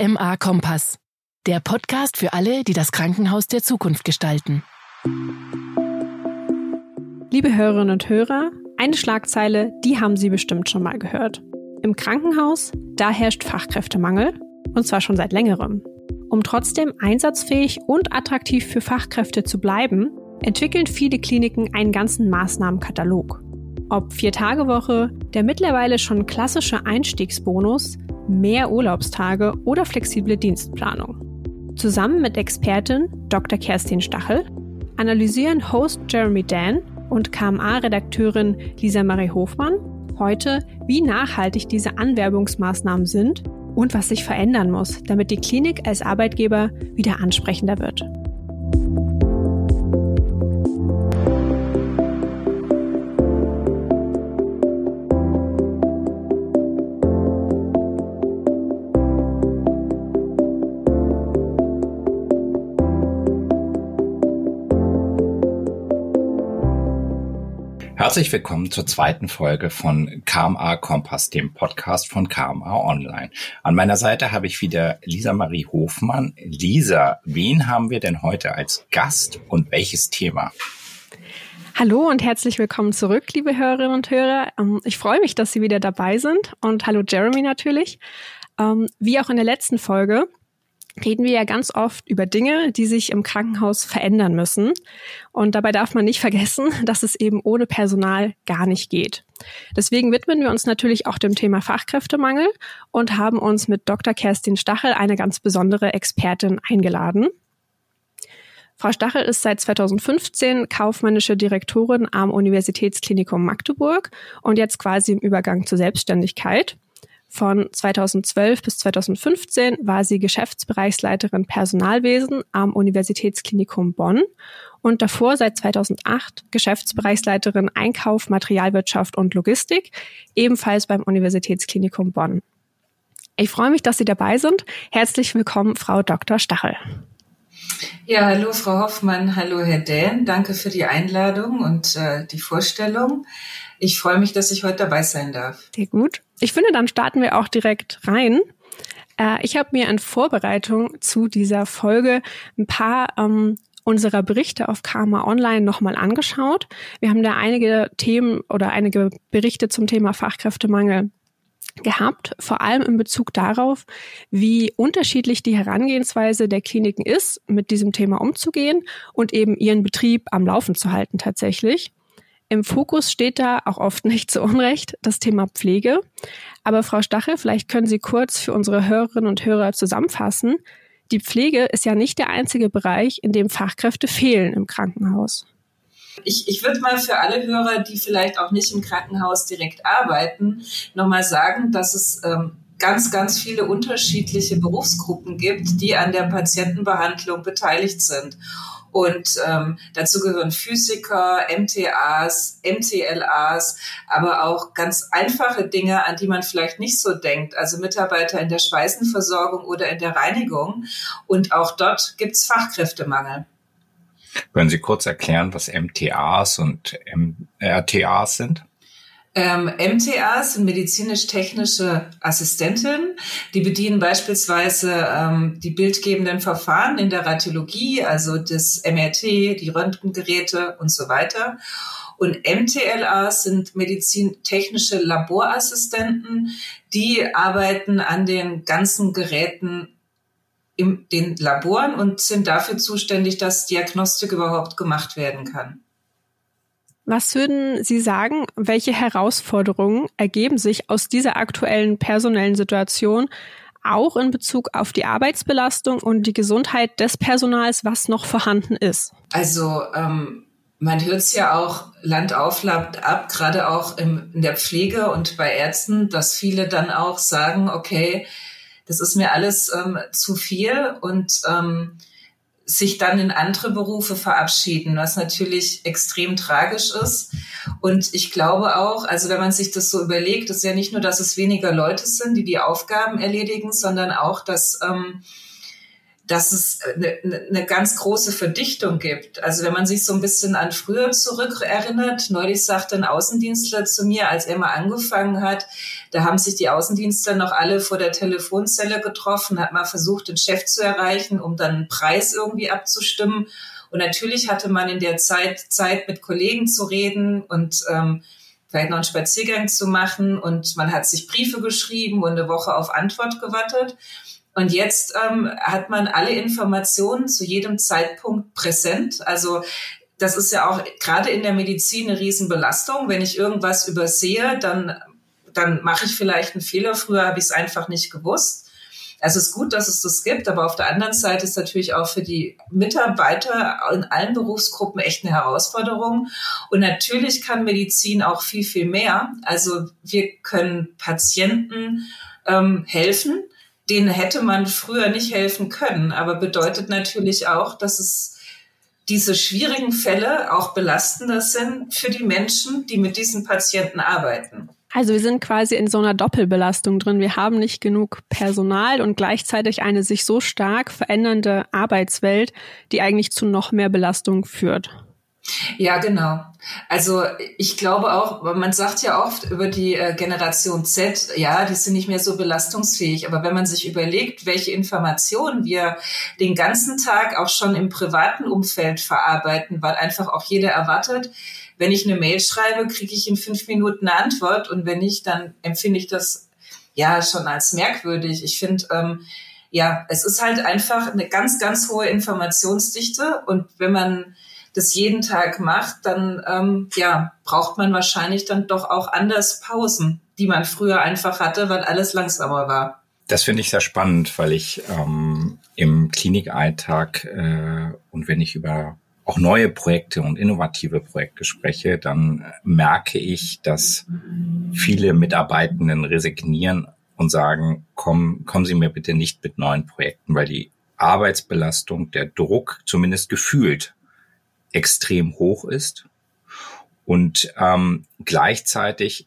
KMA Kompass. Der Podcast für alle, die das Krankenhaus der Zukunft gestalten. Liebe Hörerinnen und Hörer, eine Schlagzeile, die haben Sie bestimmt schon mal gehört. Im Krankenhaus, da herrscht Fachkräftemangel, und zwar schon seit längerem. Um trotzdem einsatzfähig und attraktiv für Fachkräfte zu bleiben, entwickeln viele Kliniken einen ganzen Maßnahmenkatalog. Ob Vier-Tage-Woche, der mittlerweile schon klassische Einstiegsbonus, mehr Urlaubstage oder flexible Dienstplanung. Zusammen mit Expertin Dr. Kerstin Stachel analysieren Host Jeremy Dan und KMA-Redakteurin Lisa Marie Hofmann heute, wie nachhaltig diese Anwerbungsmaßnahmen sind und was sich verändern muss, damit die Klinik als Arbeitgeber wieder ansprechender wird. Herzlich willkommen zur zweiten Folge von KMA Kompass, dem Podcast von KMA Online. An meiner Seite habe ich wieder Lisa Marie Hofmann. Lisa, wen haben wir denn heute als Gast und welches Thema? Hallo und herzlich willkommen zurück, liebe Hörerinnen und Hörer. Ähm, ich freue mich, dass Sie wieder dabei sind und hallo Jeremy natürlich. Ähm, wie auch in der letzten Folge reden wir ja ganz oft über Dinge, die sich im Krankenhaus verändern müssen. Und dabei darf man nicht vergessen, dass es eben ohne Personal gar nicht geht. Deswegen widmen wir uns natürlich auch dem Thema Fachkräftemangel und haben uns mit Dr. Kerstin Stachel eine ganz besondere Expertin eingeladen. Frau Stachel ist seit 2015 kaufmännische Direktorin am Universitätsklinikum Magdeburg und jetzt quasi im Übergang zur Selbstständigkeit. Von 2012 bis 2015 war sie Geschäftsbereichsleiterin Personalwesen am Universitätsklinikum Bonn und davor seit 2008 Geschäftsbereichsleiterin Einkauf, Materialwirtschaft und Logistik, ebenfalls beim Universitätsklinikum Bonn. Ich freue mich, dass Sie dabei sind. Herzlich willkommen, Frau Dr. Stachel. Ja, hallo Frau Hoffmann, hallo Herr Dähn. Danke für die Einladung und äh, die Vorstellung. Ich freue mich, dass ich heute dabei sein darf. Sehr gut. Ich finde, dann starten wir auch direkt rein. Äh, ich habe mir in Vorbereitung zu dieser Folge ein paar ähm, unserer Berichte auf Karma Online nochmal angeschaut. Wir haben da einige Themen oder einige Berichte zum Thema Fachkräftemangel gehabt, vor allem in Bezug darauf, wie unterschiedlich die Herangehensweise der Kliniken ist, mit diesem Thema umzugehen und eben ihren Betrieb am Laufen zu halten tatsächlich. Im Fokus steht da auch oft nicht zu Unrecht das Thema Pflege. Aber Frau Stachel, vielleicht können Sie kurz für unsere Hörerinnen und Hörer zusammenfassen. Die Pflege ist ja nicht der einzige Bereich, in dem Fachkräfte fehlen im Krankenhaus. Ich, ich würde mal für alle Hörer, die vielleicht auch nicht im Krankenhaus direkt arbeiten, nochmal sagen, dass es ähm, ganz, ganz viele unterschiedliche Berufsgruppen gibt, die an der Patientenbehandlung beteiligt sind. Und ähm, dazu gehören Physiker, MTAs, MTLAs, aber auch ganz einfache Dinge, an die man vielleicht nicht so denkt. Also Mitarbeiter in der Speisenversorgung oder in der Reinigung. Und auch dort gibt's Fachkräftemangel. Können Sie kurz erklären, was MTAs und MRTAs sind? Ähm, MTAs sind medizinisch-technische Assistentinnen. Die bedienen beispielsweise ähm, die bildgebenden Verfahren in der Radiologie, also das MRT, die Röntgengeräte und so weiter. Und MTLAs sind medizintechnische Laborassistenten, die arbeiten an den ganzen Geräten in den Laboren und sind dafür zuständig, dass Diagnostik überhaupt gemacht werden kann. Was würden Sie sagen, welche Herausforderungen ergeben sich aus dieser aktuellen personellen Situation, auch in Bezug auf die Arbeitsbelastung und die Gesundheit des Personals, was noch vorhanden ist? Also ähm, man hört es ja auch Land auf, Land ab, gerade auch im, in der Pflege und bei Ärzten, dass viele dann auch sagen, okay, das ist mir alles ähm, zu viel und ähm, sich dann in andere Berufe verabschieden, was natürlich extrem tragisch ist. Und ich glaube auch, also wenn man sich das so überlegt, ist ja nicht nur, dass es weniger Leute sind, die die Aufgaben erledigen, sondern auch, dass ähm, dass es eine, eine ganz große Verdichtung gibt. Also wenn man sich so ein bisschen an früher zurück erinnert, neulich sagte ein Außendienstler zu mir, als er mal angefangen hat, da haben sich die Außendienstler noch alle vor der Telefonzelle getroffen, hat mal versucht, den Chef zu erreichen, um dann einen Preis irgendwie abzustimmen. Und natürlich hatte man in der Zeit Zeit, mit Kollegen zu reden und ähm, vielleicht noch einen Spaziergang zu machen. Und man hat sich Briefe geschrieben und eine Woche auf Antwort gewartet. Und jetzt ähm, hat man alle Informationen zu jedem Zeitpunkt präsent. Also das ist ja auch gerade in der Medizin eine Riesenbelastung. Wenn ich irgendwas übersehe, dann, dann mache ich vielleicht einen Fehler. Früher habe ich es einfach nicht gewusst. Also es ist gut, dass es das gibt, aber auf der anderen Seite ist natürlich auch für die Mitarbeiter in allen Berufsgruppen echt eine Herausforderung. Und natürlich kann Medizin auch viel, viel mehr. Also wir können Patienten ähm, helfen denen hätte man früher nicht helfen können. Aber bedeutet natürlich auch, dass es diese schwierigen Fälle auch belastender sind für die Menschen, die mit diesen Patienten arbeiten. Also wir sind quasi in so einer Doppelbelastung drin. Wir haben nicht genug Personal und gleichzeitig eine sich so stark verändernde Arbeitswelt, die eigentlich zu noch mehr Belastung führt. Ja, genau. Also ich glaube auch, man sagt ja oft über die äh, Generation Z, ja, die sind nicht mehr so belastungsfähig. Aber wenn man sich überlegt, welche Informationen wir den ganzen Tag auch schon im privaten Umfeld verarbeiten, weil einfach auch jeder erwartet, wenn ich eine Mail schreibe, kriege ich in fünf Minuten eine Antwort und wenn nicht, dann empfinde ich das ja schon als merkwürdig. Ich finde, ähm, ja, es ist halt einfach eine ganz, ganz hohe Informationsdichte und wenn man das jeden Tag macht, dann ähm, ja, braucht man wahrscheinlich dann doch auch anders Pausen, die man früher einfach hatte, weil alles langsamer war. Das finde ich sehr spannend, weil ich ähm, im Klinikalltag äh, und wenn ich über auch neue Projekte und innovative Projekte spreche, dann merke ich, dass viele Mitarbeitenden resignieren und sagen, komm, kommen Sie mir bitte nicht mit neuen Projekten, weil die Arbeitsbelastung, der Druck, zumindest gefühlt, extrem hoch ist. Und ähm, gleichzeitig,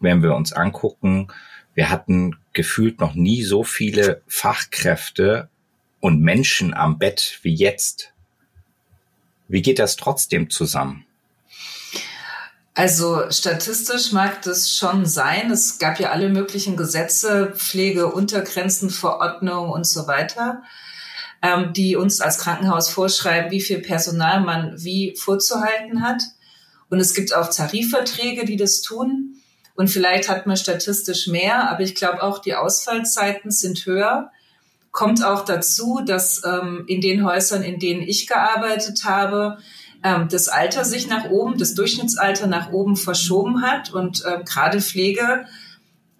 wenn wir uns angucken, wir hatten gefühlt noch nie so viele Fachkräfte und Menschen am Bett wie jetzt. Wie geht das trotzdem zusammen? Also statistisch mag das schon sein. Es gab ja alle möglichen Gesetze, Pflege, Untergrenzen, Verordnungen und so weiter ähm, die uns als Krankenhaus vorschreiben, wie viel Personal man wie vorzuhalten hat. Und es gibt auch Tarifverträge, die das tun. Und vielleicht hat man statistisch mehr, aber ich glaube auch, die Ausfallzeiten sind höher. Kommt auch dazu, dass ähm, in den Häusern, in denen ich gearbeitet habe, ähm, das Alter sich nach oben, das Durchschnittsalter nach oben verschoben hat und ähm, gerade Pflege,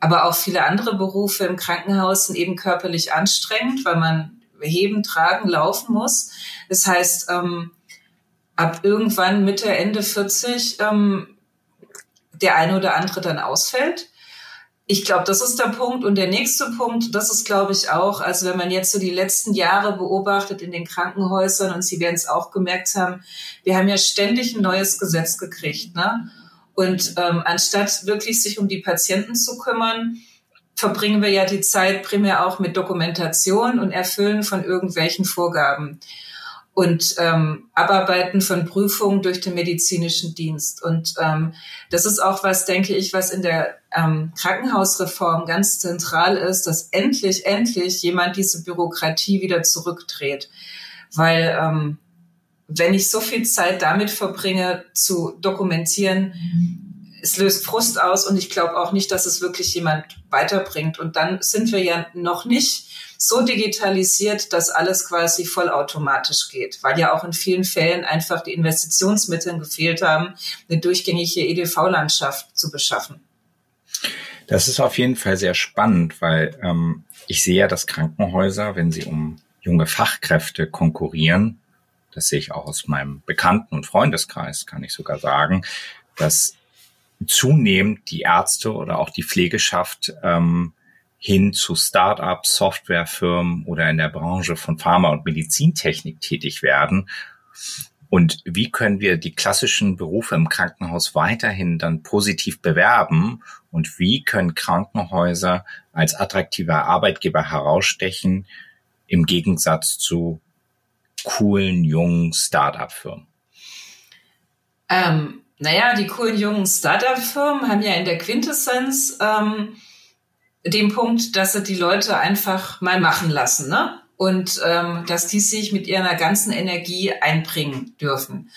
aber auch viele andere Berufe im Krankenhaus sind eben körperlich anstrengend, weil man heben, tragen, laufen muss. Das heißt, ähm, ab irgendwann Mitte, Ende 40 ähm, der eine oder andere dann ausfällt. Ich glaube, das ist der Punkt. Und der nächste Punkt, das ist, glaube ich, auch, also wenn man jetzt so die letzten Jahre beobachtet in den Krankenhäusern, und Sie werden es auch gemerkt haben, wir haben ja ständig ein neues Gesetz gekriegt. Ne? Und ähm, anstatt wirklich sich um die Patienten zu kümmern, verbringen wir ja die Zeit primär auch mit Dokumentation und Erfüllen von irgendwelchen Vorgaben und ähm, Abarbeiten von Prüfungen durch den medizinischen Dienst. Und ähm, das ist auch was, denke ich, was in der ähm, Krankenhausreform ganz zentral ist, dass endlich, endlich jemand diese Bürokratie wieder zurückdreht. Weil ähm, wenn ich so viel Zeit damit verbringe, zu dokumentieren, es löst Frust aus und ich glaube auch nicht, dass es wirklich jemand weiterbringt. Und dann sind wir ja noch nicht so digitalisiert, dass alles quasi vollautomatisch geht, weil ja auch in vielen Fällen einfach die Investitionsmittel gefehlt haben, eine durchgängige EDV-Landschaft zu beschaffen. Das ist auf jeden Fall sehr spannend, weil ähm, ich sehe ja, dass Krankenhäuser, wenn sie um junge Fachkräfte konkurrieren, das sehe ich auch aus meinem Bekannten- und Freundeskreis, kann ich sogar sagen, dass zunehmend die Ärzte oder auch die Pflegeschaft ähm, hin zu Start-ups, Softwarefirmen oder in der Branche von Pharma- und Medizintechnik tätig werden. Und wie können wir die klassischen Berufe im Krankenhaus weiterhin dann positiv bewerben? Und wie können Krankenhäuser als attraktiver Arbeitgeber herausstechen im Gegensatz zu coolen, jungen Start-up-Firmen? Ähm, naja, die coolen jungen Startup-Firmen haben ja in der Quintessenz ähm, den Punkt, dass sie die Leute einfach mal machen lassen, ne? Und ähm, dass die sich mit ihrer ganzen Energie einbringen dürfen.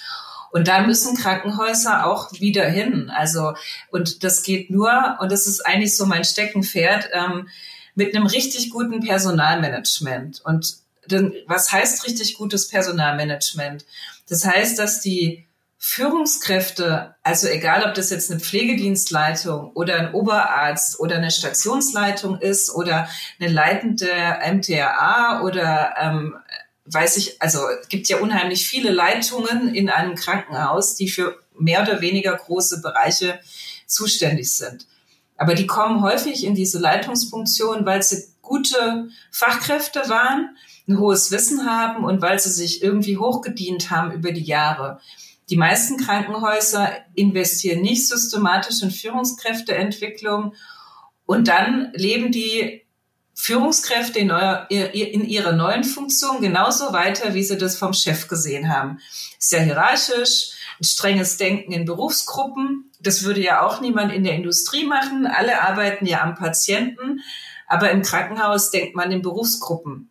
Und da müssen Krankenhäuser auch wieder hin. Also, und das geht nur, und das ist eigentlich so mein Steckenpferd, ähm, mit einem richtig guten Personalmanagement. Und denn, was heißt richtig gutes Personalmanagement? Das heißt, dass die Führungskräfte, also egal ob das jetzt eine Pflegedienstleitung oder ein Oberarzt oder eine Stationsleitung ist oder eine leitende MTRA oder ähm, weiß ich, also gibt ja unheimlich viele Leitungen in einem Krankenhaus, die für mehr oder weniger große Bereiche zuständig sind. Aber die kommen häufig in diese Leitungsfunktion, weil sie gute Fachkräfte waren, ein hohes Wissen haben und weil sie sich irgendwie hochgedient haben über die Jahre. Die meisten Krankenhäuser investieren nicht systematisch in Führungskräfteentwicklung und dann leben die Führungskräfte in, euer, in ihrer neuen Funktion genauso weiter, wie sie das vom Chef gesehen haben. Sehr hierarchisch, ein strenges Denken in Berufsgruppen. Das würde ja auch niemand in der Industrie machen. Alle arbeiten ja am Patienten. Aber im Krankenhaus denkt man in Berufsgruppen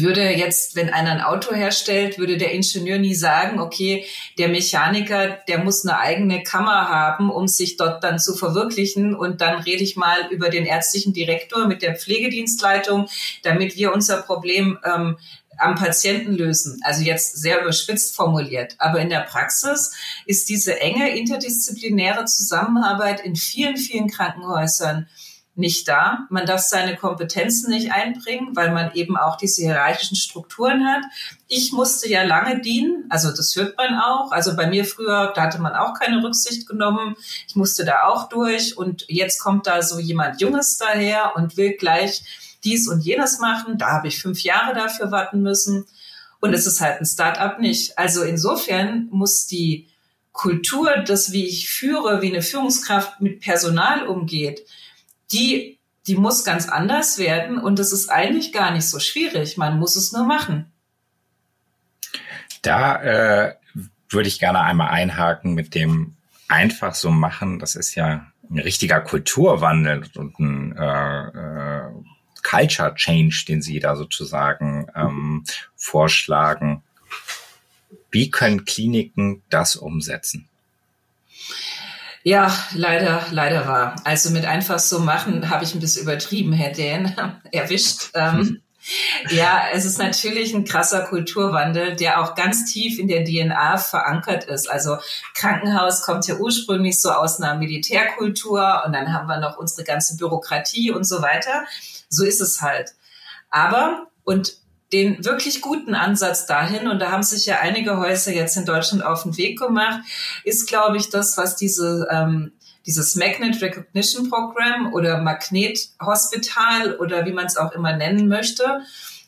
würde jetzt, wenn einer ein Auto herstellt, würde der Ingenieur nie sagen, okay, der Mechaniker, der muss eine eigene Kammer haben, um sich dort dann zu verwirklichen. Und dann rede ich mal über den ärztlichen Direktor mit der Pflegedienstleitung, damit wir unser Problem ähm, am Patienten lösen. Also jetzt sehr überspitzt formuliert. Aber in der Praxis ist diese enge interdisziplinäre Zusammenarbeit in vielen, vielen Krankenhäusern nicht da. Man darf seine Kompetenzen nicht einbringen, weil man eben auch diese hierarchischen Strukturen hat. Ich musste ja lange dienen, also das hört man auch. Also bei mir früher, da hatte man auch keine Rücksicht genommen. Ich musste da auch durch und jetzt kommt da so jemand Junges daher und will gleich dies und jenes machen. Da habe ich fünf Jahre dafür warten müssen. Und es ist halt ein Start-up nicht. Also insofern muss die Kultur, das, wie ich führe, wie eine Führungskraft mit Personal umgeht, die, die muss ganz anders werden und das ist eigentlich gar nicht so schwierig. Man muss es nur machen. Da äh, würde ich gerne einmal einhaken mit dem einfach so machen. Das ist ja ein richtiger Kulturwandel und ein äh, äh, Culture Change, den Sie da sozusagen ähm, vorschlagen. Wie können Kliniken das umsetzen? Ja, leider, leider war. Also mit einfach so machen habe ich ein bisschen übertrieben, Herr Dähn, erwischt. Ähm, ja, es ist natürlich ein krasser Kulturwandel, der auch ganz tief in der DNA verankert ist. Also Krankenhaus kommt ja ursprünglich so aus einer Militärkultur und dann haben wir noch unsere ganze Bürokratie und so weiter. So ist es halt. Aber, und den wirklich guten Ansatz dahin, und da haben sich ja einige Häuser jetzt in Deutschland auf den Weg gemacht, ist, glaube ich, das, was diese, ähm, dieses Magnet Recognition Program oder Magnet Hospital oder wie man es auch immer nennen möchte,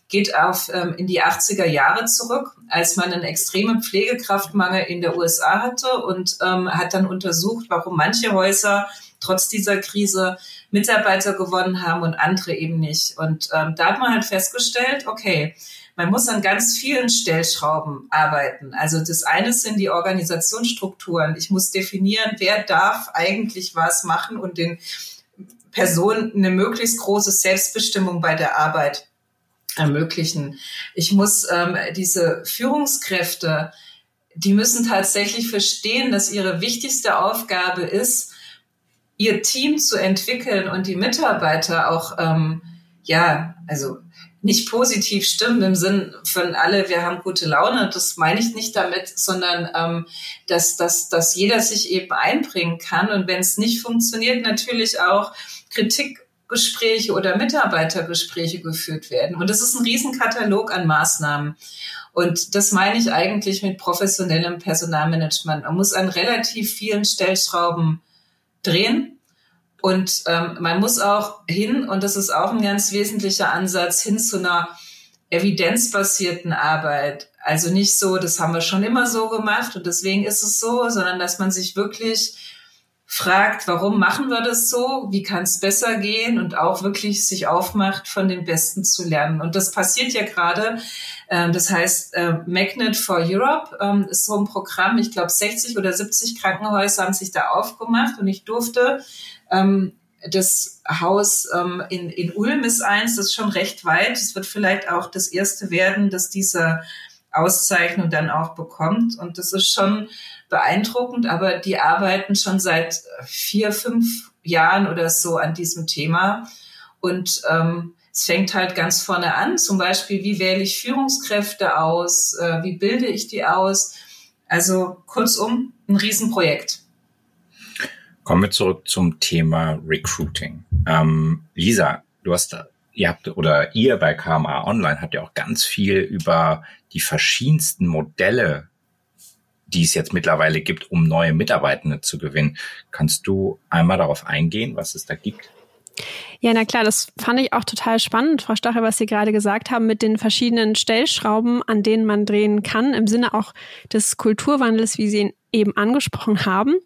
geht auf ähm, in die 80er Jahre zurück, als man einen extremen Pflegekraftmangel in der USA hatte und ähm, hat dann untersucht, warum manche Häuser trotz dieser Krise Mitarbeiter gewonnen haben und andere eben nicht. Und ähm, da hat man halt festgestellt, okay, man muss an ganz vielen Stellschrauben arbeiten. Also das eine sind die Organisationsstrukturen. Ich muss definieren, wer darf eigentlich was machen und den Personen eine möglichst große Selbstbestimmung bei der Arbeit ermöglichen. Ich muss ähm, diese Führungskräfte, die müssen tatsächlich verstehen, dass ihre wichtigste Aufgabe ist, ihr Team zu entwickeln und die Mitarbeiter auch, ähm, ja, also nicht positiv stimmen im Sinn von alle, wir haben gute Laune, das meine ich nicht damit, sondern ähm, dass, dass, dass jeder sich eben einbringen kann und wenn es nicht funktioniert, natürlich auch Kritikgespräche oder Mitarbeitergespräche geführt werden. Und das ist ein Riesenkatalog an Maßnahmen. Und das meine ich eigentlich mit professionellem Personalmanagement. Man muss an relativ vielen Stellschrauben drehen. Und ähm, man muss auch hin, und das ist auch ein ganz wesentlicher Ansatz, hin zu einer evidenzbasierten Arbeit. Also nicht so, das haben wir schon immer so gemacht und deswegen ist es so, sondern dass man sich wirklich fragt, warum machen wir das so? Wie kann es besser gehen? Und auch wirklich sich aufmacht, von den Besten zu lernen. Und das passiert ja gerade. Ähm, das heißt, äh, Magnet for Europe ähm, ist so ein Programm. Ich glaube, 60 oder 70 Krankenhäuser haben sich da aufgemacht und ich durfte ähm, das Haus in, in Ulm ist eins, das ist schon recht weit. Es wird vielleicht auch das erste werden, das diese Auszeichnung dann auch bekommt. Und das ist schon beeindruckend, aber die arbeiten schon seit vier, fünf Jahren oder so an diesem Thema. Und ähm, es fängt halt ganz vorne an, zum Beispiel, wie wähle ich Führungskräfte aus, äh, wie bilde ich die aus. Also kurzum, ein Riesenprojekt. Kommen wir zurück zum Thema Recruiting. Ähm, Lisa, du hast, ihr habt oder ihr bei KMA Online habt ja auch ganz viel über die verschiedensten Modelle die es jetzt mittlerweile gibt, um neue Mitarbeitende zu gewinnen. Kannst du einmal darauf eingehen, was es da gibt? Ja, na klar, das fand ich auch total spannend, Frau Stachel, was Sie gerade gesagt haben, mit den verschiedenen Stellschrauben, an denen man drehen kann, im Sinne auch des Kulturwandels, wie Sie ihn eben angesprochen haben.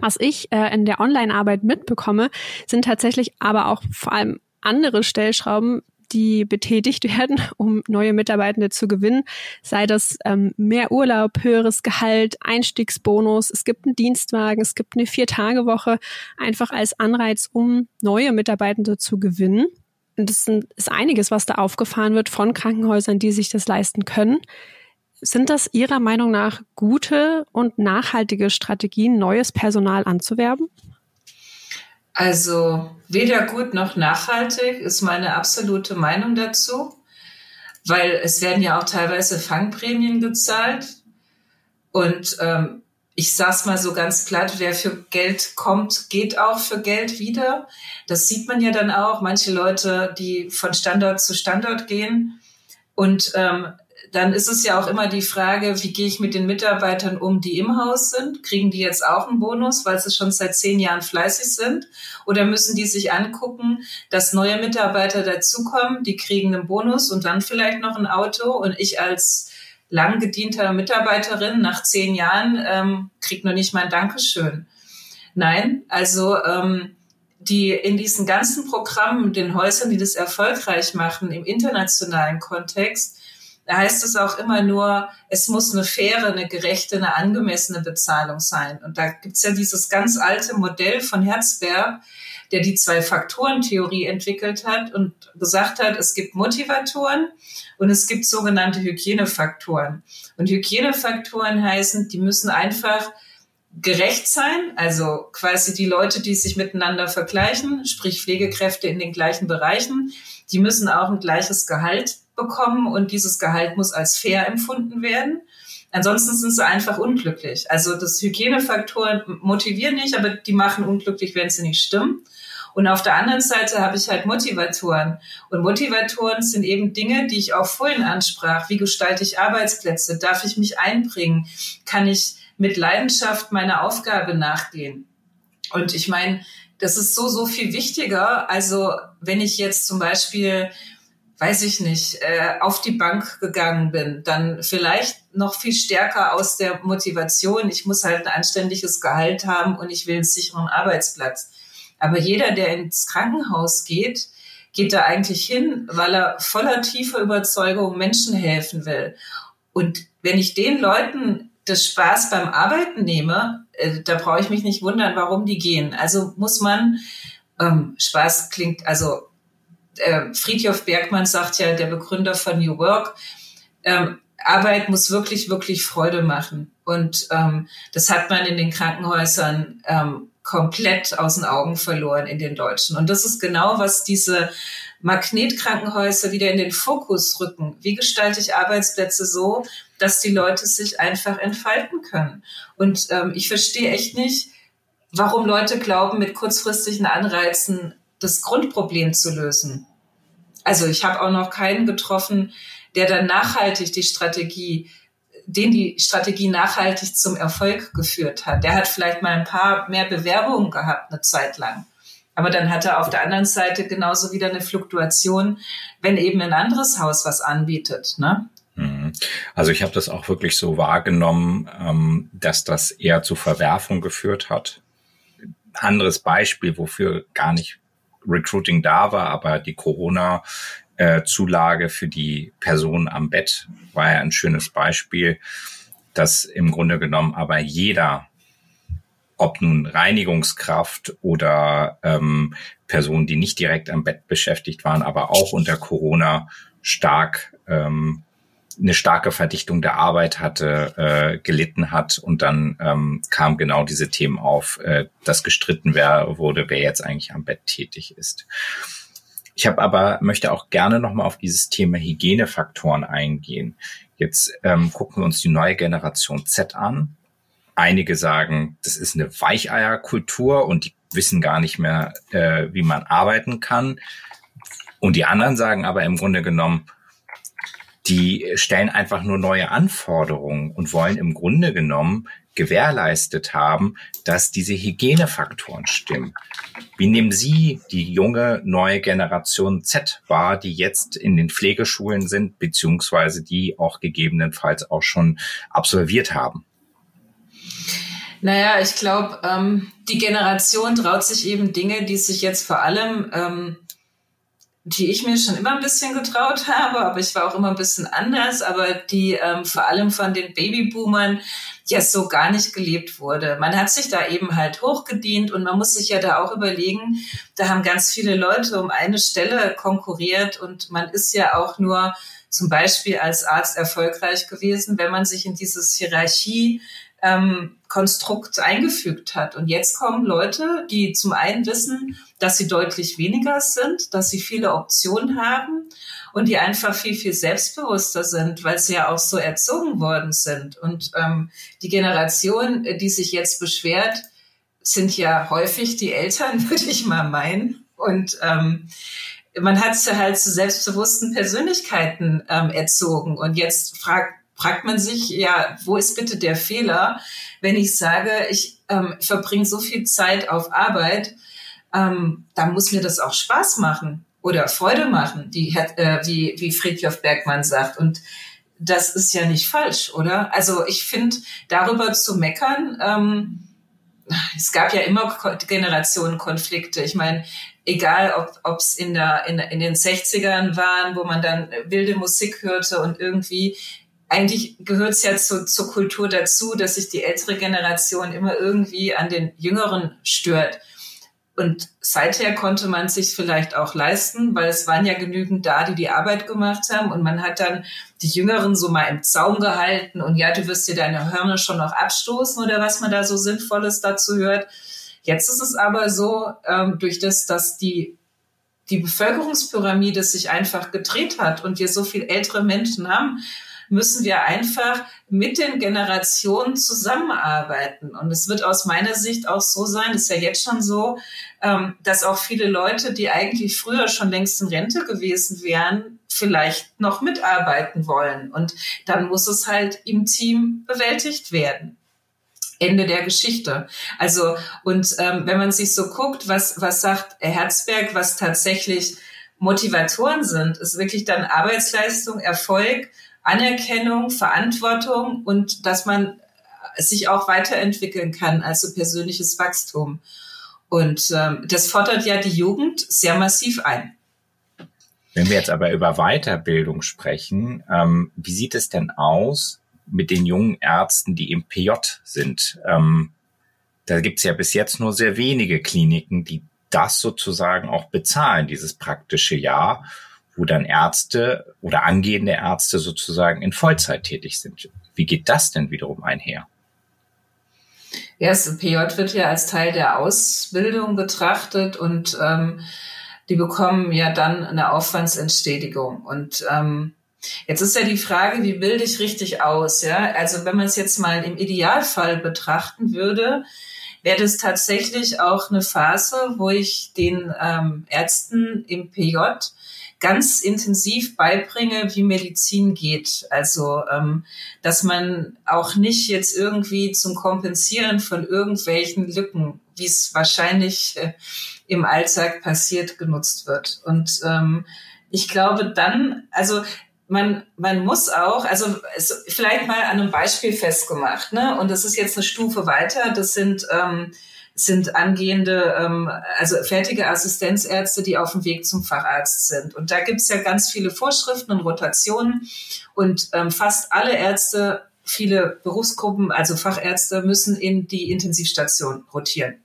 Was ich äh, in der Online-Arbeit mitbekomme, sind tatsächlich aber auch vor allem andere Stellschrauben, die betätigt werden, um neue Mitarbeitende zu gewinnen. Sei das ähm, mehr Urlaub, höheres Gehalt, Einstiegsbonus, es gibt einen Dienstwagen, es gibt eine Vier-Tage-Woche, einfach als Anreiz, um neue Mitarbeitende zu gewinnen. Und das ist einiges, was da aufgefahren wird von Krankenhäusern, die sich das leisten können. Sind das Ihrer Meinung nach gute und nachhaltige Strategien, neues Personal anzuwerben? Also weder gut noch nachhaltig ist meine absolute Meinung dazu, weil es werden ja auch teilweise Fangprämien gezahlt. Und ähm, ich sag's mal so ganz platt, wer für Geld kommt, geht auch für Geld wieder. Das sieht man ja dann auch. Manche Leute, die von Standort zu Standort gehen und ähm, dann ist es ja auch immer die Frage, wie gehe ich mit den Mitarbeitern um, die im Haus sind? Kriegen die jetzt auch einen Bonus, weil sie schon seit zehn Jahren fleißig sind? Oder müssen die sich angucken, dass neue Mitarbeiter dazukommen, die kriegen einen Bonus und dann vielleicht noch ein Auto und ich als lang gedienter Mitarbeiterin nach zehn Jahren ähm, krieg noch nicht mal ein Dankeschön. Nein, also ähm, die in diesen ganzen Programmen, den Häusern, die das erfolgreich machen, im internationalen Kontext, da heißt es auch immer nur, es muss eine faire, eine gerechte, eine angemessene Bezahlung sein. Und da gibt's ja dieses ganz alte Modell von Herzberg, der die Zwei-Faktoren-Theorie entwickelt hat und gesagt hat, es gibt Motivatoren und es gibt sogenannte Hygienefaktoren. Und Hygienefaktoren heißen, die müssen einfach gerecht sein, also quasi die Leute, die sich miteinander vergleichen, sprich Pflegekräfte in den gleichen Bereichen, die müssen auch ein gleiches Gehalt bekommen und dieses Gehalt muss als fair empfunden werden. Ansonsten sind sie einfach unglücklich. Also das Hygienefaktoren motivieren nicht, aber die machen unglücklich, wenn sie nicht stimmen. Und auf der anderen Seite habe ich halt Motivatoren. Und Motivatoren sind eben Dinge, die ich auch vorhin ansprach. Wie gestalte ich Arbeitsplätze? Darf ich mich einbringen? Kann ich mit Leidenschaft meiner Aufgabe nachgehen? Und ich meine, das ist so, so viel wichtiger. Also wenn ich jetzt zum Beispiel weiß ich nicht, äh, auf die Bank gegangen bin, dann vielleicht noch viel stärker aus der Motivation, ich muss halt ein anständiges Gehalt haben und ich will einen sicheren Arbeitsplatz. Aber jeder, der ins Krankenhaus geht, geht da eigentlich hin, weil er voller tiefer Überzeugung Menschen helfen will. Und wenn ich den Leuten das Spaß beim Arbeiten nehme, äh, da brauche ich mich nicht wundern, warum die gehen. Also muss man, ähm, Spaß klingt, also äh, Friedhof Bergmann sagt ja, der Begründer von New Work, ähm, Arbeit muss wirklich, wirklich Freude machen. Und ähm, das hat man in den Krankenhäusern ähm, komplett aus den Augen verloren in den Deutschen. Und das ist genau, was diese Magnetkrankenhäuser wieder in den Fokus rücken. Wie gestalte ich Arbeitsplätze so, dass die Leute sich einfach entfalten können? Und ähm, ich verstehe echt nicht, warum Leute glauben, mit kurzfristigen Anreizen das Grundproblem zu lösen. Also ich habe auch noch keinen getroffen, der dann nachhaltig die Strategie, den die Strategie nachhaltig zum Erfolg geführt hat. Der hat vielleicht mal ein paar mehr Bewerbungen gehabt eine Zeit lang. Aber dann hat er auf der anderen Seite genauso wieder eine Fluktuation, wenn eben ein anderes Haus was anbietet. Ne? Also ich habe das auch wirklich so wahrgenommen, ähm, dass das eher zu Verwerfung geführt hat. Anderes Beispiel, wofür gar nicht Recruiting da war, aber die Corona äh, Zulage für die Person am Bett war ja ein schönes Beispiel, dass im Grunde genommen aber jeder, ob nun Reinigungskraft oder ähm, Personen, die nicht direkt am Bett beschäftigt waren, aber auch unter Corona stark ähm, eine starke Verdichtung der Arbeit hatte, äh, gelitten hat und dann ähm, kam genau diese Themen auf, äh, dass gestritten wer, wurde, wer jetzt eigentlich am Bett tätig ist. Ich habe aber möchte auch gerne noch mal auf dieses Thema Hygienefaktoren eingehen. Jetzt ähm, gucken wir uns die neue Generation Z an. Einige sagen, das ist eine Weicheierkultur und die wissen gar nicht mehr, äh, wie man arbeiten kann. Und die anderen sagen aber im Grunde genommen, die stellen einfach nur neue Anforderungen und wollen im Grunde genommen gewährleistet haben, dass diese Hygienefaktoren stimmen. Wie nehmen Sie die junge neue Generation Z wahr, die jetzt in den Pflegeschulen sind, beziehungsweise die auch gegebenenfalls auch schon absolviert haben? Naja, ich glaube, ähm, die Generation traut sich eben Dinge, die sich jetzt vor allem ähm, die ich mir schon immer ein bisschen getraut habe, aber ich war auch immer ein bisschen anders, aber die ähm, vor allem von den Babyboomern ja so gar nicht gelebt wurde. Man hat sich da eben halt hochgedient und man muss sich ja da auch überlegen, da haben ganz viele Leute um eine Stelle konkurriert und man ist ja auch nur zum Beispiel als Arzt erfolgreich gewesen, wenn man sich in dieses Hierarchie ähm, Konstrukt eingefügt hat. Und jetzt kommen Leute, die zum einen wissen, dass sie deutlich weniger sind, dass sie viele Optionen haben und die einfach viel, viel selbstbewusster sind, weil sie ja auch so erzogen worden sind. Und ähm, die Generation, die sich jetzt beschwert, sind ja häufig die Eltern, würde ich mal meinen. Und ähm, man hat sie halt zu selbstbewussten Persönlichkeiten ähm, erzogen. Und jetzt fragt fragt man sich, ja, wo ist bitte der Fehler, wenn ich sage, ich ähm, verbringe so viel Zeit auf Arbeit, ähm, dann muss mir das auch Spaß machen oder Freude machen, die, äh, wie, wie Friedhof Bergmann sagt. Und das ist ja nicht falsch, oder? Also ich finde, darüber zu meckern, ähm, es gab ja immer Generationenkonflikte. Ich meine, egal ob es in, in, in den 60ern waren, wo man dann wilde Musik hörte und irgendwie eigentlich gehört es ja zu, zur Kultur dazu, dass sich die ältere Generation immer irgendwie an den Jüngeren stört. Und seither konnte man sich vielleicht auch leisten, weil es waren ja genügend da, die die Arbeit gemacht haben. Und man hat dann die Jüngeren so mal im Zaum gehalten. Und ja, du wirst dir deine Hörner schon noch abstoßen oder was man da so Sinnvolles dazu hört. Jetzt ist es aber so, ähm, durch das, dass die, die Bevölkerungspyramide sich einfach gedreht hat und wir so viel ältere Menschen haben, müssen wir einfach mit den Generationen zusammenarbeiten. Und es wird aus meiner Sicht auch so sein, ist ja jetzt schon so, ähm, dass auch viele Leute, die eigentlich früher schon längst in Rente gewesen wären, vielleicht noch mitarbeiten wollen. Und dann muss es halt im Team bewältigt werden. Ende der Geschichte. Also, und ähm, wenn man sich so guckt, was, was sagt Herzberg, was tatsächlich Motivatoren sind, ist wirklich dann Arbeitsleistung, Erfolg Anerkennung, Verantwortung und dass man sich auch weiterentwickeln kann, also persönliches Wachstum. Und ähm, das fordert ja die Jugend sehr massiv ein. Wenn wir jetzt aber über Weiterbildung sprechen, ähm, wie sieht es denn aus mit den jungen Ärzten, die im PJ sind? Ähm, da gibt es ja bis jetzt nur sehr wenige Kliniken, die das sozusagen auch bezahlen, dieses praktische Jahr wo dann Ärzte oder angehende Ärzte sozusagen in Vollzeit tätig sind. Wie geht das denn wiederum einher? Ja, das PJ wird ja als Teil der Ausbildung betrachtet und ähm, die bekommen ja dann eine Aufwandsentschädigung. Und ähm, jetzt ist ja die Frage, wie bilde ich richtig aus? Ja, also wenn man es jetzt mal im Idealfall betrachten würde, wäre das tatsächlich auch eine Phase, wo ich den ähm, Ärzten im PJ ganz intensiv beibringe, wie Medizin geht. Also, ähm, dass man auch nicht jetzt irgendwie zum Kompensieren von irgendwelchen Lücken, wie es wahrscheinlich äh, im Alltag passiert, genutzt wird. Und ähm, ich glaube dann, also man, man muss auch, also es, vielleicht mal an einem Beispiel festgemacht, ne? Und das ist jetzt eine Stufe weiter. Das sind ähm, sind angehende, ähm, also fertige Assistenzärzte, die auf dem Weg zum Facharzt sind. Und da gibt es ja ganz viele Vorschriften und Rotationen. Und ähm, fast alle Ärzte, viele Berufsgruppen, also Fachärzte, müssen in die Intensivstation rotieren.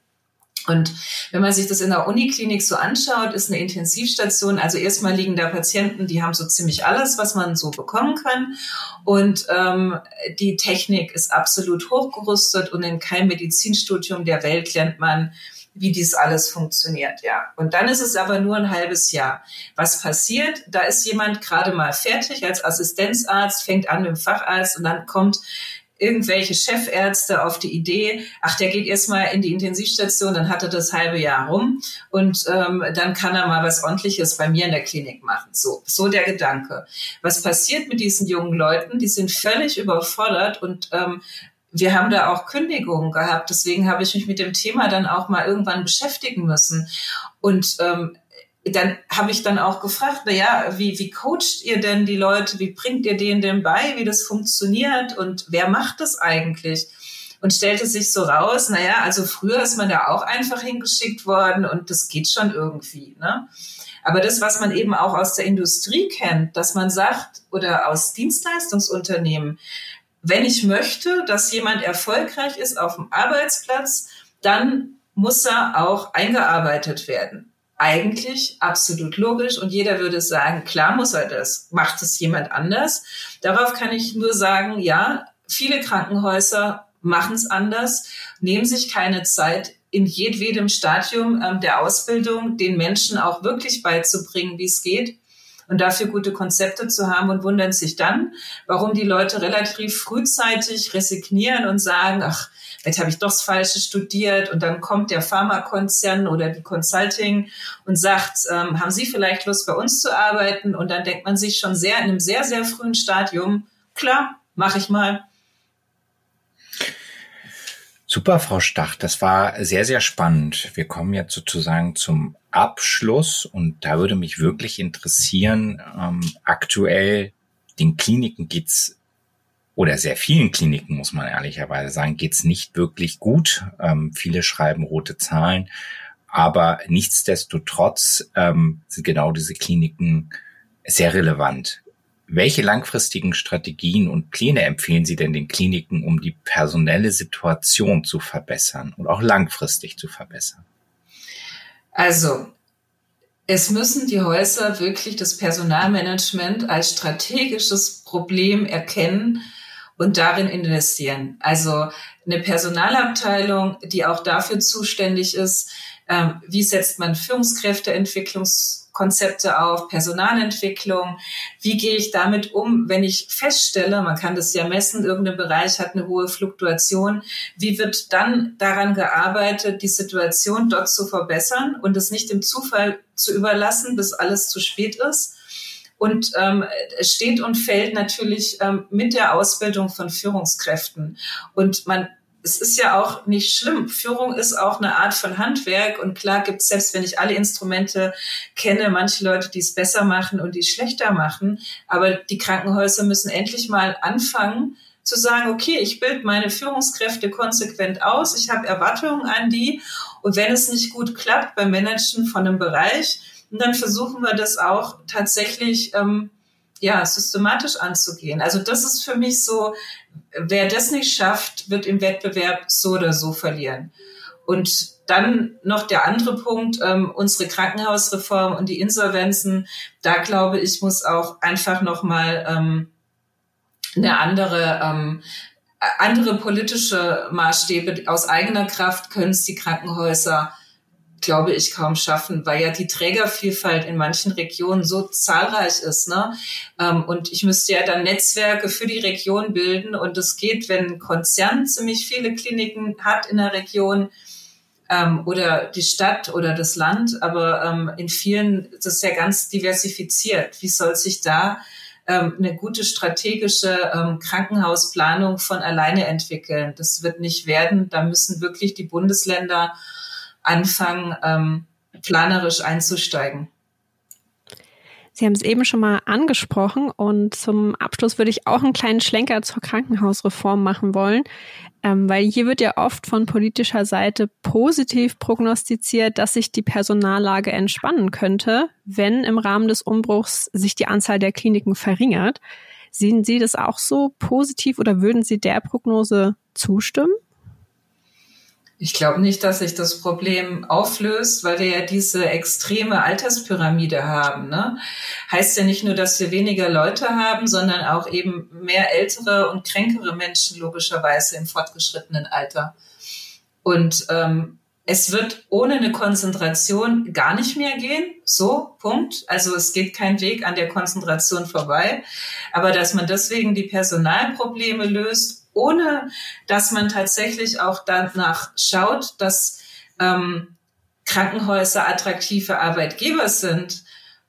Und wenn man sich das in der Uniklinik so anschaut, ist eine Intensivstation, also erstmal liegen da Patienten, die haben so ziemlich alles, was man so bekommen kann. Und ähm, die Technik ist absolut hochgerüstet und in keinem Medizinstudium der Welt lernt man, wie dies alles funktioniert, ja. Und dann ist es aber nur ein halbes Jahr. Was passiert? Da ist jemand gerade mal fertig als Assistenzarzt, fängt an mit dem Facharzt und dann kommt irgendwelche Chefärzte auf die Idee, ach, der geht erstmal in die Intensivstation, dann hat er das halbe Jahr rum und ähm, dann kann er mal was ordentliches bei mir in der Klinik machen. So, so der Gedanke. Was passiert mit diesen jungen Leuten? Die sind völlig überfordert und ähm, wir haben da auch Kündigungen gehabt. Deswegen habe ich mich mit dem Thema dann auch mal irgendwann beschäftigen müssen. Und ähm, dann habe ich dann auch gefragt, na ja, wie, wie coacht ihr denn die Leute? Wie bringt ihr denen denn bei, wie das funktioniert und wer macht das eigentlich? Und stellte sich so raus, na ja, also früher ist man da auch einfach hingeschickt worden und das geht schon irgendwie, ne? Aber das, was man eben auch aus der Industrie kennt, dass man sagt, oder aus Dienstleistungsunternehmen, wenn ich möchte, dass jemand erfolgreich ist auf dem Arbeitsplatz, dann muss er auch eingearbeitet werden eigentlich absolut logisch und jeder würde sagen, klar muss er das. Macht es jemand anders? Darauf kann ich nur sagen, ja, viele Krankenhäuser machen es anders, nehmen sich keine Zeit, in jedwedem Stadium ähm, der Ausbildung den Menschen auch wirklich beizubringen, wie es geht und dafür gute Konzepte zu haben und wundern sich dann, warum die Leute relativ frühzeitig resignieren und sagen, ach, jetzt habe ich doch das Falsche studiert und dann kommt der Pharmakonzern oder die Consulting und sagt, ähm, haben Sie vielleicht Lust bei uns zu arbeiten? Und dann denkt man sich schon sehr in einem sehr, sehr frühen Stadium, klar, mache ich mal. Super, Frau Stach, das war sehr, sehr spannend. Wir kommen jetzt sozusagen zum Abschluss und da würde mich wirklich interessieren, ähm, aktuell den Kliniken geht's oder sehr vielen Kliniken, muss man ehrlicherweise sagen, geht's nicht wirklich gut. Ähm, viele schreiben rote Zahlen, aber nichtsdestotrotz ähm, sind genau diese Kliniken sehr relevant. Welche langfristigen Strategien und Pläne empfehlen Sie denn den Kliniken, um die personelle Situation zu verbessern und auch langfristig zu verbessern? Also, es müssen die Häuser wirklich das Personalmanagement als strategisches Problem erkennen und darin investieren. Also eine Personalabteilung, die auch dafür zuständig ist, ähm, wie setzt man Führungskräfteentwicklungskonzepte auf, Personalentwicklung, wie gehe ich damit um, wenn ich feststelle, man kann das ja messen, irgendein Bereich hat eine hohe Fluktuation, wie wird dann daran gearbeitet, die Situation dort zu verbessern und es nicht dem Zufall zu überlassen, bis alles zu spät ist? Und ähm, es steht und fällt natürlich ähm, mit der Ausbildung von Führungskräften. Und man es ist ja auch nicht schlimm. Führung ist auch eine Art von Handwerk und klar gibt es, selbst wenn ich alle Instrumente kenne, manche Leute, die es besser machen und die es schlechter machen. Aber die Krankenhäuser müssen endlich mal anfangen zu sagen, okay, ich bilde meine Führungskräfte konsequent aus, ich habe Erwartungen an die und wenn es nicht gut klappt beim Managen von einem Bereich, dann versuchen wir das auch tatsächlich ähm, ja, systematisch anzugehen. Also das ist für mich so, wer das nicht schafft, wird im Wettbewerb so oder so verlieren. Und dann noch der andere Punkt, ähm, unsere Krankenhausreform und die Insolvenzen. Da glaube ich, muss auch einfach nochmal ähm, eine andere, ähm, andere politische Maßstäbe aus eigener Kraft können es die Krankenhäuser glaube ich, kaum schaffen, weil ja die Trägervielfalt in manchen Regionen so zahlreich ist. Ne? Ähm, und ich müsste ja dann Netzwerke für die Region bilden. Und es geht, wenn ein Konzern ziemlich viele Kliniken hat in der Region ähm, oder die Stadt oder das Land. Aber ähm, in vielen das ist ja ganz diversifiziert. Wie soll sich da eine gute strategische Krankenhausplanung von alleine entwickeln? Das wird nicht werden. Da müssen wirklich die Bundesländer anfangen, ähm, planerisch einzusteigen. Sie haben es eben schon mal angesprochen und zum Abschluss würde ich auch einen kleinen Schlenker zur Krankenhausreform machen wollen, ähm, weil hier wird ja oft von politischer Seite positiv prognostiziert, dass sich die Personallage entspannen könnte, wenn im Rahmen des Umbruchs sich die Anzahl der Kliniken verringert. Sehen Sie das auch so positiv oder würden Sie der Prognose zustimmen? Ich glaube nicht, dass sich das Problem auflöst, weil wir ja diese extreme Alterspyramide haben. Ne? Heißt ja nicht nur, dass wir weniger Leute haben, sondern auch eben mehr ältere und kränkere Menschen logischerweise im fortgeschrittenen Alter. Und ähm, es wird ohne eine Konzentration gar nicht mehr gehen. So, Punkt. Also es geht kein Weg an der Konzentration vorbei. Aber dass man deswegen die Personalprobleme löst ohne dass man tatsächlich auch danach schaut, dass ähm, Krankenhäuser attraktive Arbeitgeber sind,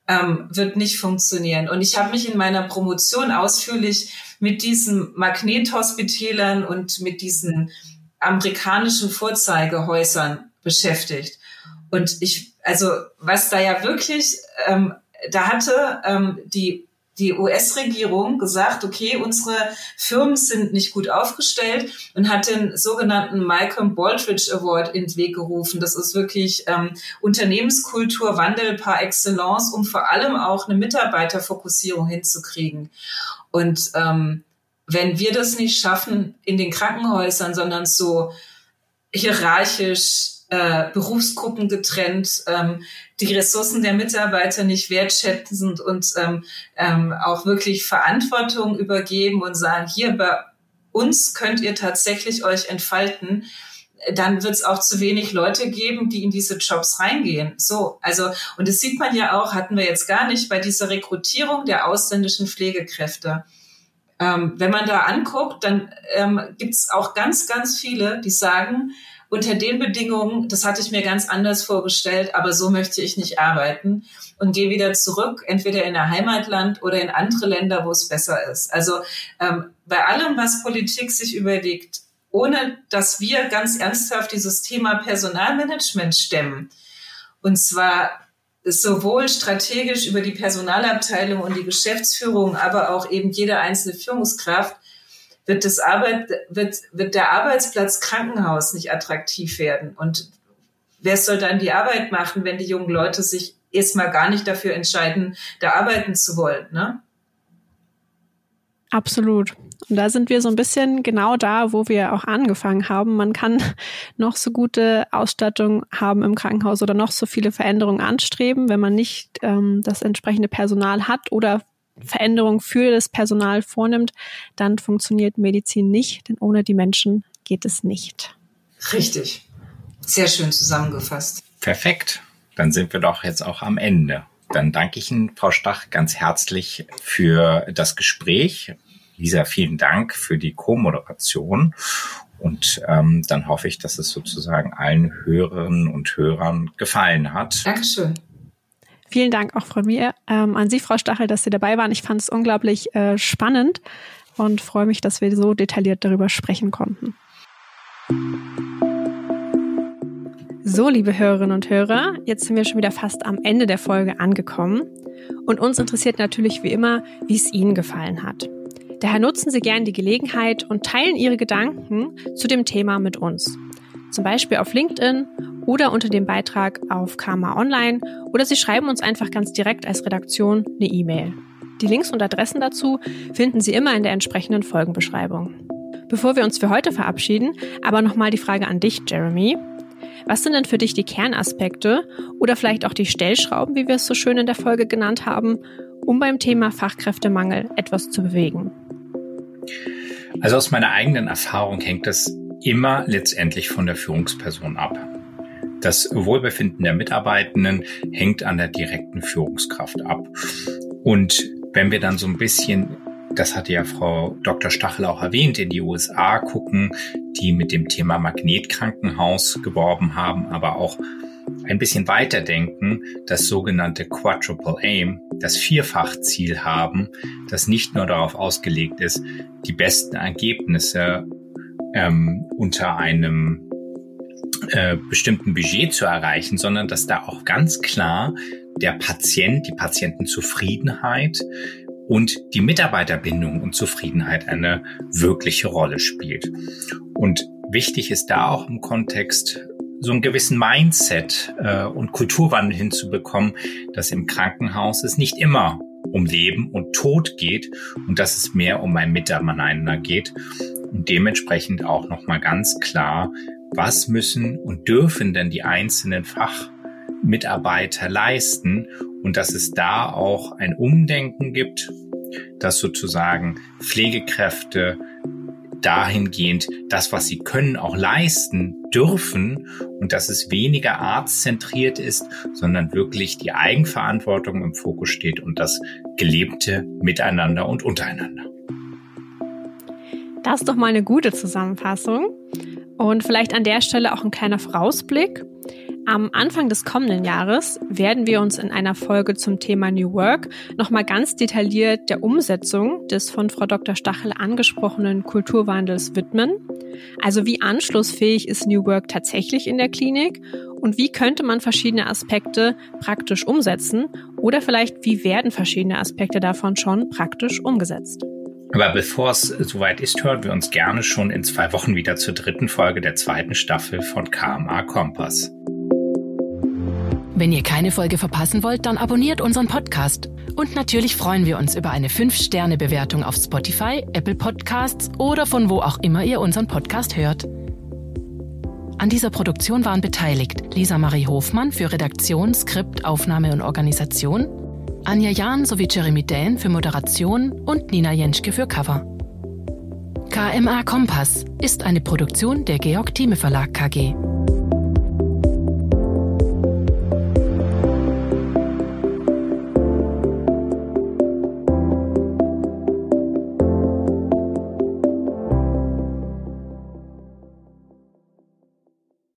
ähm, wird nicht funktionieren. Und ich habe mich in meiner Promotion ausführlich mit diesen Magnethospitälern und mit diesen amerikanischen Vorzeigehäusern beschäftigt. Und ich, also was da ja wirklich, ähm, da hatte ähm, die die US-Regierung gesagt, okay, unsere Firmen sind nicht gut aufgestellt und hat den sogenannten Malcolm Baldrige Award in den Weg gerufen. Das ist wirklich ähm, Unternehmenskulturwandel par excellence, um vor allem auch eine Mitarbeiterfokussierung hinzukriegen. Und ähm, wenn wir das nicht schaffen in den Krankenhäusern, sondern so hierarchisch äh, Berufsgruppen getrennt, ähm, die Ressourcen der Mitarbeiter nicht wertschätzend und ähm, ähm, auch wirklich Verantwortung übergeben und sagen, hier bei uns könnt ihr tatsächlich euch entfalten, dann wird es auch zu wenig Leute geben, die in diese Jobs reingehen. So, also, und das sieht man ja auch, hatten wir jetzt gar nicht bei dieser Rekrutierung der ausländischen Pflegekräfte. Ähm, wenn man da anguckt, dann ähm, gibt es auch ganz, ganz viele, die sagen, unter den Bedingungen, das hatte ich mir ganz anders vorgestellt, aber so möchte ich nicht arbeiten und gehe wieder zurück, entweder in ein Heimatland oder in andere Länder, wo es besser ist. Also ähm, bei allem, was Politik sich überlegt, ohne dass wir ganz ernsthaft dieses Thema Personalmanagement stemmen, und zwar sowohl strategisch über die Personalabteilung und die Geschäftsführung, aber auch eben jede einzelne Führungskraft, wird, das Arbeit, wird, wird der Arbeitsplatz Krankenhaus nicht attraktiv werden. Und wer soll dann die Arbeit machen, wenn die jungen Leute sich erstmal gar nicht dafür entscheiden, da arbeiten zu wollen? Ne? Absolut. Und da sind wir so ein bisschen genau da, wo wir auch angefangen haben. Man kann noch so gute Ausstattung haben im Krankenhaus oder noch so viele Veränderungen anstreben, wenn man nicht ähm, das entsprechende Personal hat oder Veränderungen für das Personal vornimmt, dann funktioniert Medizin nicht, denn ohne die Menschen geht es nicht. Richtig. Sehr schön zusammengefasst. Perfekt. Dann sind wir doch jetzt auch am Ende. Dann danke ich Ihnen, Frau Stach, ganz herzlich für das Gespräch. Lisa, vielen Dank für die Co-Moderation. Und ähm, dann hoffe ich, dass es sozusagen allen Hörerinnen und Hörern gefallen hat. Dankeschön. Vielen Dank auch von mir ähm, an Sie, Frau Stachel, dass Sie dabei waren. Ich fand es unglaublich äh, spannend und freue mich, dass wir so detailliert darüber sprechen konnten. So, liebe Hörerinnen und Hörer, jetzt sind wir schon wieder fast am Ende der Folge angekommen. Und uns interessiert natürlich wie immer, wie es Ihnen gefallen hat. Daher nutzen Sie gerne die Gelegenheit und teilen Ihre Gedanken zu dem Thema mit uns. Zum Beispiel auf LinkedIn oder unter dem Beitrag auf Karma Online oder Sie schreiben uns einfach ganz direkt als Redaktion eine E-Mail. Die Links und Adressen dazu finden Sie immer in der entsprechenden Folgenbeschreibung. Bevor wir uns für heute verabschieden, aber nochmal die Frage an dich, Jeremy. Was sind denn für dich die Kernaspekte oder vielleicht auch die Stellschrauben, wie wir es so schön in der Folge genannt haben, um beim Thema Fachkräftemangel etwas zu bewegen? Also aus meiner eigenen Erfahrung hängt das immer letztendlich von der Führungsperson ab. Das Wohlbefinden der Mitarbeitenden hängt an der direkten Führungskraft ab. Und wenn wir dann so ein bisschen, das hatte ja Frau Dr. Stachel auch erwähnt, in die USA gucken, die mit dem Thema Magnetkrankenhaus geworben haben, aber auch ein bisschen weiterdenken, das sogenannte Quadruple Aim, das Vierfachziel haben, das nicht nur darauf ausgelegt ist, die besten Ergebnisse ähm, unter einem äh, bestimmten Budget zu erreichen, sondern dass da auch ganz klar der Patient, die Patientenzufriedenheit und die Mitarbeiterbindung und Zufriedenheit eine wirkliche Rolle spielt. Und wichtig ist da auch im Kontext so einen gewissen Mindset äh, und Kulturwandel hinzubekommen, dass im Krankenhaus es nicht immer um Leben und Tod geht und dass es mehr um ein Miteinander geht und dementsprechend auch nochmal ganz klar, was müssen und dürfen denn die einzelnen Fachmitarbeiter leisten und dass es da auch ein Umdenken gibt, dass sozusagen Pflegekräfte dahingehend das, was sie können, auch leisten dürfen und dass es weniger arztzentriert ist, sondern wirklich die Eigenverantwortung im Fokus steht und das gelebte Miteinander und untereinander. Das ist doch mal eine gute Zusammenfassung. Und vielleicht an der Stelle auch ein kleiner Vorausblick. Am Anfang des kommenden Jahres werden wir uns in einer Folge zum Thema New Work nochmal ganz detailliert der Umsetzung des von Frau Dr. Stachel angesprochenen Kulturwandels widmen. Also wie anschlussfähig ist New Work tatsächlich in der Klinik und wie könnte man verschiedene Aspekte praktisch umsetzen oder vielleicht wie werden verschiedene Aspekte davon schon praktisch umgesetzt. Aber bevor es soweit ist, hören wir uns gerne schon in zwei Wochen wieder zur dritten Folge der zweiten Staffel von KMA Kompass. Wenn ihr keine Folge verpassen wollt, dann abonniert unseren Podcast. Und natürlich freuen wir uns über eine 5-Sterne-Bewertung auf Spotify, Apple Podcasts oder von wo auch immer ihr unseren Podcast hört. An dieser Produktion waren beteiligt Lisa Marie Hofmann für Redaktion, Skript, Aufnahme und Organisation, Anja Jahn sowie Jeremy Dähn für Moderation und Nina Jenschke für Cover. KMA Kompass ist eine Produktion der Georg Thieme Verlag KG.